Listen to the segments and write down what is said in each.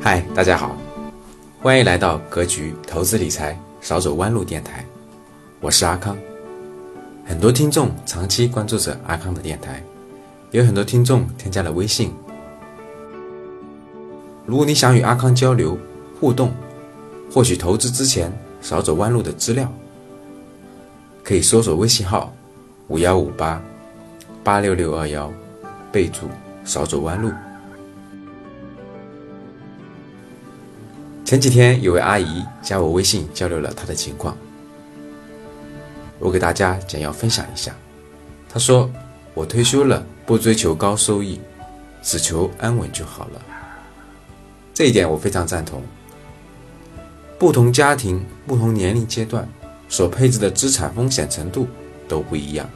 嗨，大家好，欢迎来到格局投资理财少走弯路电台，我是阿康。很多听众长期关注着阿康的电台，有很多听众添加了微信。如果你想与阿康交流互动，获取投资之前少走弯路的资料，可以搜索微信号五幺五八八六六二幺，备注少走弯路。前几天有位阿姨加我微信交流了她的情况，我给大家简要分享一下。她说：“我退休了，不追求高收益，只求安稳就好了。”这一点我非常赞同。不同家庭、不同年龄阶段所配置的资产风险程度都不一样。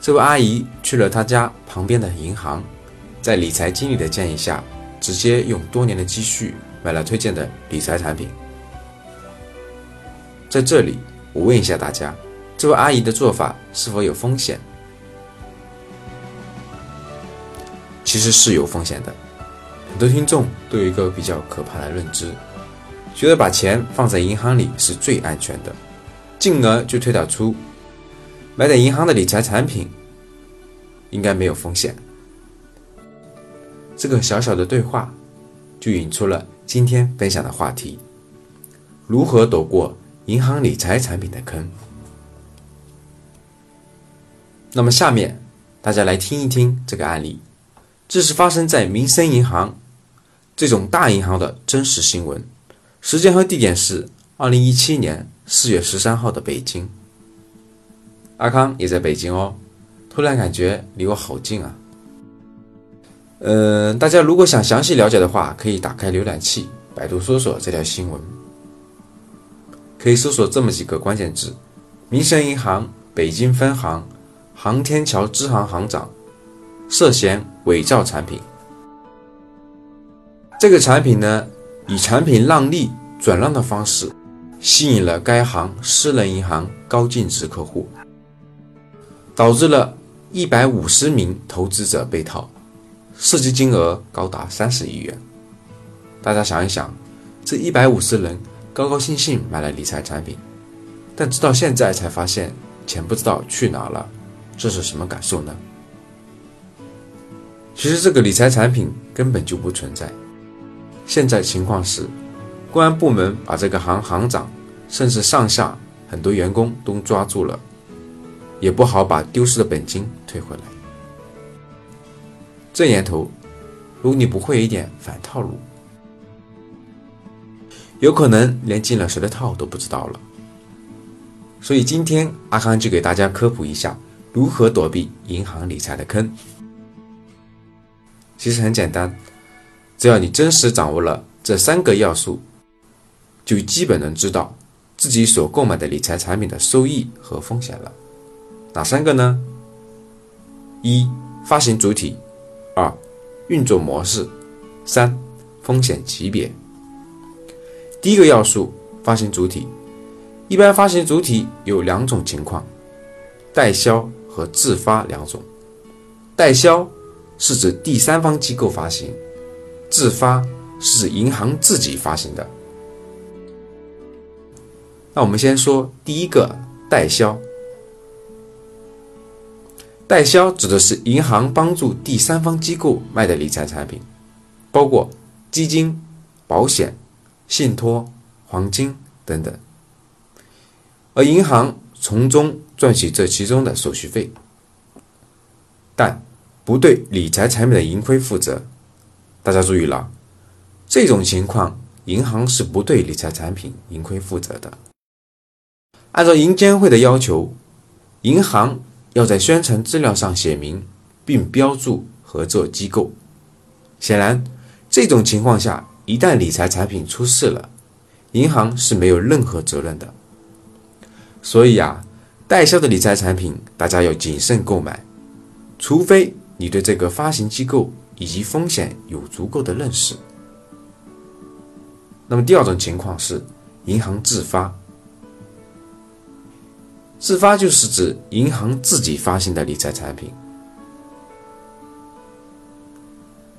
这位阿姨去了她家旁边的银行，在理财经理的建议下，直接用多年的积蓄。买了推荐的理财产品，在这里我问一下大家，这位阿姨的做法是否有风险？其实是有风险的。很多听众都有一个比较可怕的认知，觉得把钱放在银行里是最安全的，进而就推导出买点银行的理财产品应该没有风险。这个小小的对话就引出了。今天分享的话题：如何躲过银行理财产品的坑？那么下面大家来听一听这个案例，这是发生在民生银行这种大银行的真实新闻，时间和地点是二零一七年四月十三号的北京。阿康也在北京哦，突然感觉离我好近啊。嗯，大家如果想详细了解的话，可以打开浏览器，百度搜索这条新闻，可以搜索这么几个关键字：民生银行北京分行航天桥支行行长涉嫌伪造产品。这个产品呢，以产品让利转让的方式，吸引了该行私人银行高净值客户，导致了一百五十名投资者被套。涉及金额高达三十亿元，大家想一想，这一百五十人高高兴兴买了理财产品，但直到现在才发现钱不知道去哪了，这是什么感受呢？其实这个理财产品根本就不存在。现在情况是，公安部门把这个行行长，甚至上下很多员工都抓住了，也不好把丢失的本金退回来。这年头，如你不会一点反套路，有可能连进了谁的套都不知道了。所以今天阿康就给大家科普一下如何躲避银行理财的坑。其实很简单，只要你真实掌握了这三个要素，就基本能知道自己所购买的理财产品的收益和风险了。哪三个呢？一、发行主体。二、运作模式；三、风险级别。第一个要素，发行主体。一般发行主体有两种情况：代销和自发两种。代销是指第三方机构发行，自发是指银行自己发行的。那我们先说第一个，代销。代销指的是银行帮助第三方机构卖的理财产品，包括基金、保险、信托、黄金等等，而银行从中赚取这其中的手续费，但不对理财产品的盈亏负责。大家注意了，这种情况银行是不对理财产品盈亏负责的。按照银监会的要求，银行。要在宣传资料上写明并标注合作机构。显然，这种情况下，一旦理财产品出事了，银行是没有任何责任的。所以啊，代销的理财产品，大家要谨慎购买，除非你对这个发行机构以及风险有足够的认识。那么第二种情况是，银行自发。自发就是指银行自己发行的理财产品，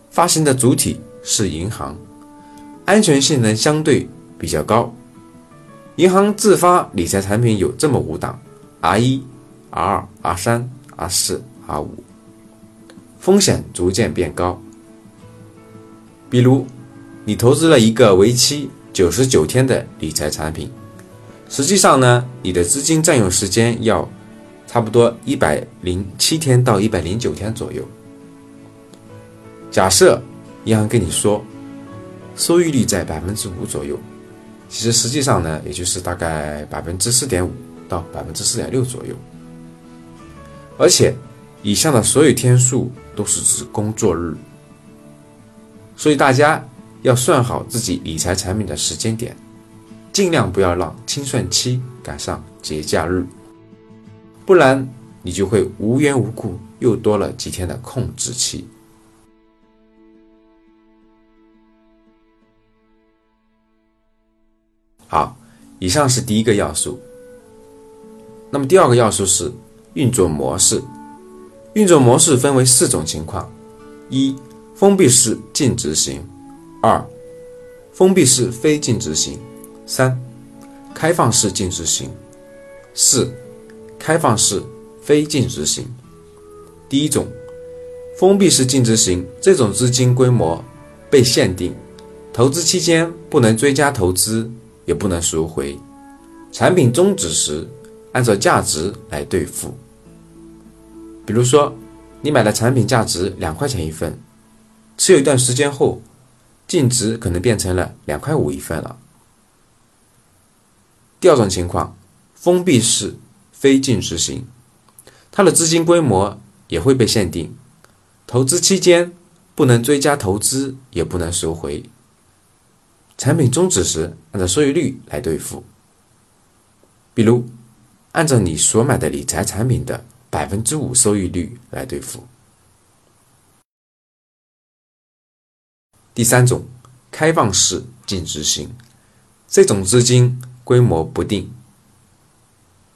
发行的主体是银行，安全性能相对比较高。银行自发理财产品有这么五档：R 一、R 二、R 三、R 四、R 五，风险逐渐变高。比如，你投资了一个为期九十九天的理财产品，实际上呢，你的资金占用时间要差不多一百零七天到一百零九天左右。假设银行跟你说收益率在百分之五左右，其实实际上呢，也就是大概百分之四点五到百分之四点六左右。而且，以上的所有天数都是指工作日。所以大家要算好自己理财产品的时间点，尽量不要让清算期赶上节假日，不然你就会无缘无故又多了几天的控制期。好，以上是第一个要素。那么第二个要素是运作模式。运作模式分为四种情况：一。封闭式净值型，二，封闭式非净值型，三，开放式净值型，四，开放式非净值型。第一种，封闭式净值型，这种资金规模被限定，投资期间不能追加投资，也不能赎回，产品终止时按照价值来兑付。比如说，你买的产品价值两块钱一份。持有一段时间后，净值可能变成了两块五一份了。第二种情况，封闭式非净值型，它的资金规模也会被限定，投资期间不能追加投资，也不能收回，产品终止时按照收益率来兑付，比如按照你所买的理财产品的百分之五收益率来兑付。第三种，开放式净值型，这种资金规模不定，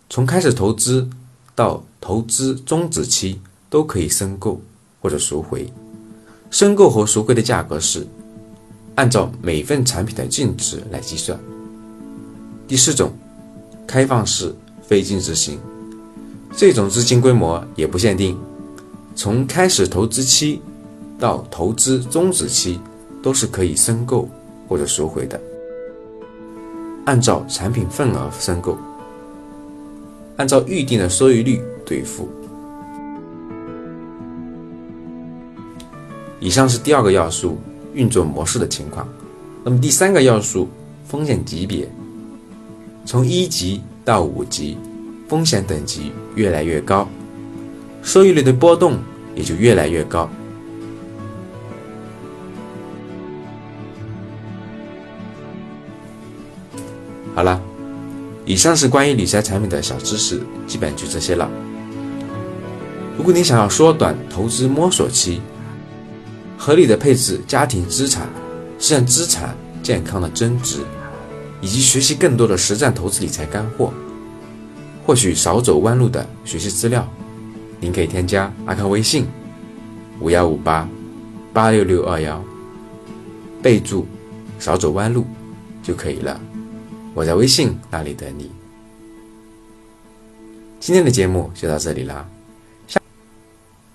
从开始投资到投资终止期都可以申购或者赎回，申购和赎回的价格是按照每份产品的净值来计算。第四种，开放式非净值型，这种资金规模也不限定，从开始投资期到投资终止期。都是可以申购或者赎回的，按照产品份额申购，按照预定的收益率兑付。以上是第二个要素运作模式的情况。那么第三个要素风险级别，从一级到五级，风险等级越来越高，收益率的波动也就越来越高。好了，以上是关于理财产品的小知识，基本就这些了。如果你想要缩短投资摸索期，合理的配置家庭资产，实现资产健康的增值，以及学习更多的实战投资理财干货，获取少走弯路的学习资料，您可以添加阿康微信五幺五八八六六二幺，备注少走弯路就可以了。我在微信那里等你。今天的节目就到这里啦，下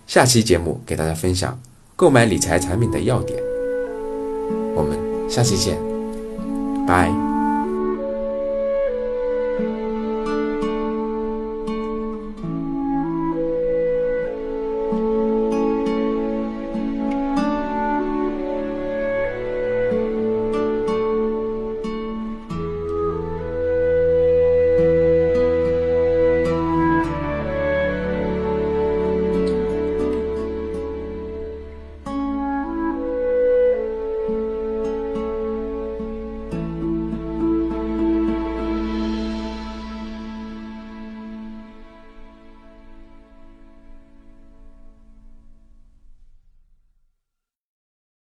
下期节目给大家分享购买理财产品的要点。我们下期见，拜。